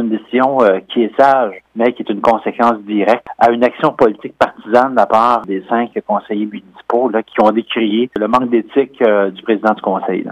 une décision euh, qui est sage, mais qui est une conséquence directe à une action politique partisane de la part des cinq conseillers municipaux là, qui ont décrié le manque d'éthique euh, du président du conseil.